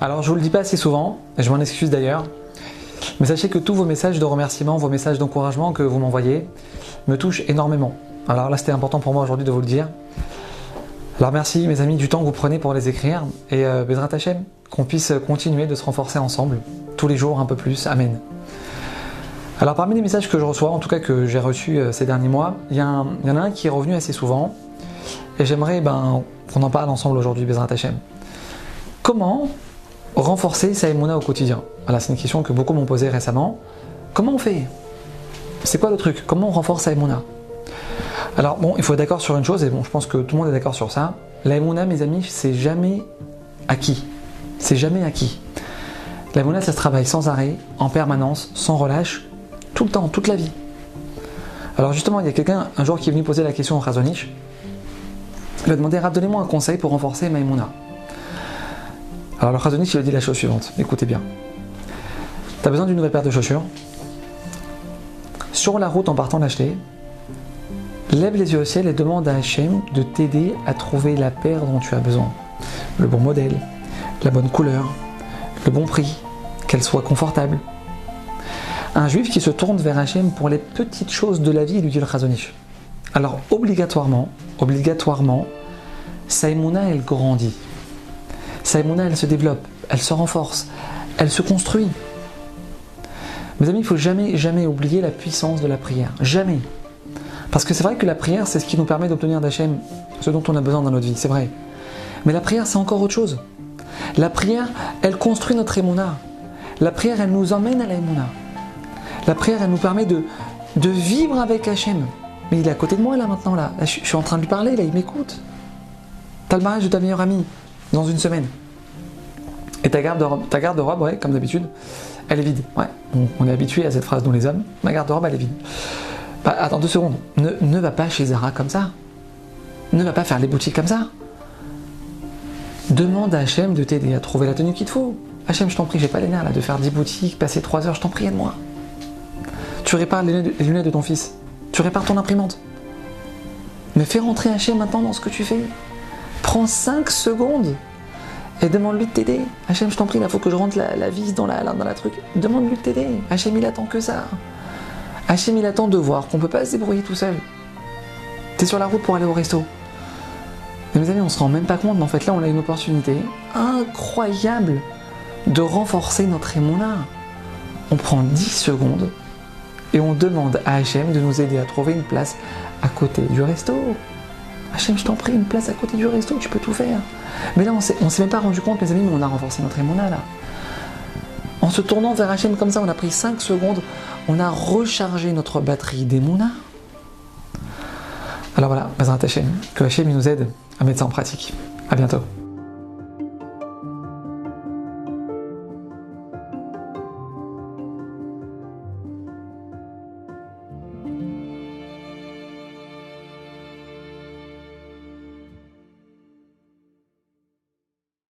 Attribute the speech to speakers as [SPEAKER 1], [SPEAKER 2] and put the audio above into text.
[SPEAKER 1] Alors je vous le dis pas assez souvent, et je m'en excuse d'ailleurs, mais sachez que tous vos messages de remerciement, vos messages d'encouragement que vous m'envoyez me touchent énormément. Alors là c'était important pour moi aujourd'hui de vous le dire. Alors merci mes amis du temps que vous prenez pour les écrire et euh, qu'on puisse continuer de se renforcer ensemble, tous les jours un peu plus, Amen. Alors parmi les messages que je reçois, en tout cas que j'ai reçus euh, ces derniers mois, il y, en a un qui est revenu assez souvent et j'aimerais ben, qu'on en parle ensemble aujourd'hui, Bezrat Hachem. Comment renforcer sa émouna au quotidien? Voilà, c'est une question que beaucoup m'ont posée récemment. Comment on fait? C'est quoi le truc? Comment on renforce sa émouna Alors bon, il faut être d'accord sur une chose, et bon, je pense que tout le monde est d'accord sur ça. La émouna, mes amis, c'est jamais acquis. C'est jamais acquis. La ça se travaille sans arrêt, en permanence, sans relâche, tout le temps, toute la vie. Alors justement, il y a quelqu'un un jour qui est venu poser la question au Razonich. Il a demandé, donnez-moi un conseil pour renforcer ma émouna. Alors le Khazonich, il a dit la chose suivante, écoutez bien. Tu as besoin d'une nouvelle paire de chaussures. Sur la route en partant d'acheter, lève les yeux au ciel et demande à Hachem de t'aider à trouver la paire dont tu as besoin. Le bon modèle, la bonne couleur, le bon prix, qu'elle soit confortable. Un juif qui se tourne vers Hachem pour les petites choses de la vie, lui dit le Khazonich. Alors obligatoirement, obligatoirement, Saïmouna, elle grandit. Sa elle se développe, elle se renforce, elle se construit. Mes amis, il ne faut jamais, jamais oublier la puissance de la prière. Jamais. Parce que c'est vrai que la prière, c'est ce qui nous permet d'obtenir d'Hachem ce dont on a besoin dans notre vie, c'est vrai. Mais la prière, c'est encore autre chose. La prière, elle construit notre émouna. La prière, elle nous emmène à la émouna. La prière, elle nous permet de, vivre avec Hachem. Mais il est à côté de moi là maintenant, là. je, suis en train de lui parler, là, il m'écoute. T'as le mariage de ta meilleure amie dans une semaine. Et ta garde-robe, ta garde-robe, ouais, comme d'habitude, elle est vide. Ouais, on, est habitué à cette phrase dans les hommes. Ma garde-robe, elle est vide. Bah, attends deux secondes. Ne, ne va pas chez Zara comme ça. Ne va pas faire les boutiques comme ça. Demande à Hachem de t'aider à trouver la tenue qu'il te faut. Hachem, je t'en prie, j'ai pas les nerfs là de faire 10 boutiques, passer 3 heures, je t'en prie, aide-moi. Tu répares les lunettes de ton fils. Tu répares ton imprimante. Mais fais rentrer Hachem maintenant dans ce que tu fais. Prends 5 secondes et demande-lui de t'aider. Hachem, je t'en prie, il faut que je rentre la, vis dans la, dans la truc. Demande-lui de t'aider. Hachem, il attend que ça. Hachem, il attend de voir qu'on peut pas se débrouiller tout seul. T'es sur la route pour aller au resto. Mais mes amis, on se rend même pas compte, mais en fait là, on a une opportunité incroyable de renforcer notre émona. On prend 10 secondes et on demande à Hachem de nous aider à trouver une place à côté du resto. Hachem, je t'en prie, une place à côté du resto, tu peux tout faire. Mais là, on ne s'est même pas rendu compte, mes amis, mais on a renforcé notre émona là. En se tournant vers Hachem comme ça, on a pris 5 secondes, on a rechargé notre batterie d'émona. Alors voilà, Hachem, que Hachem nous aide à mettre ça en pratique. A bientôt.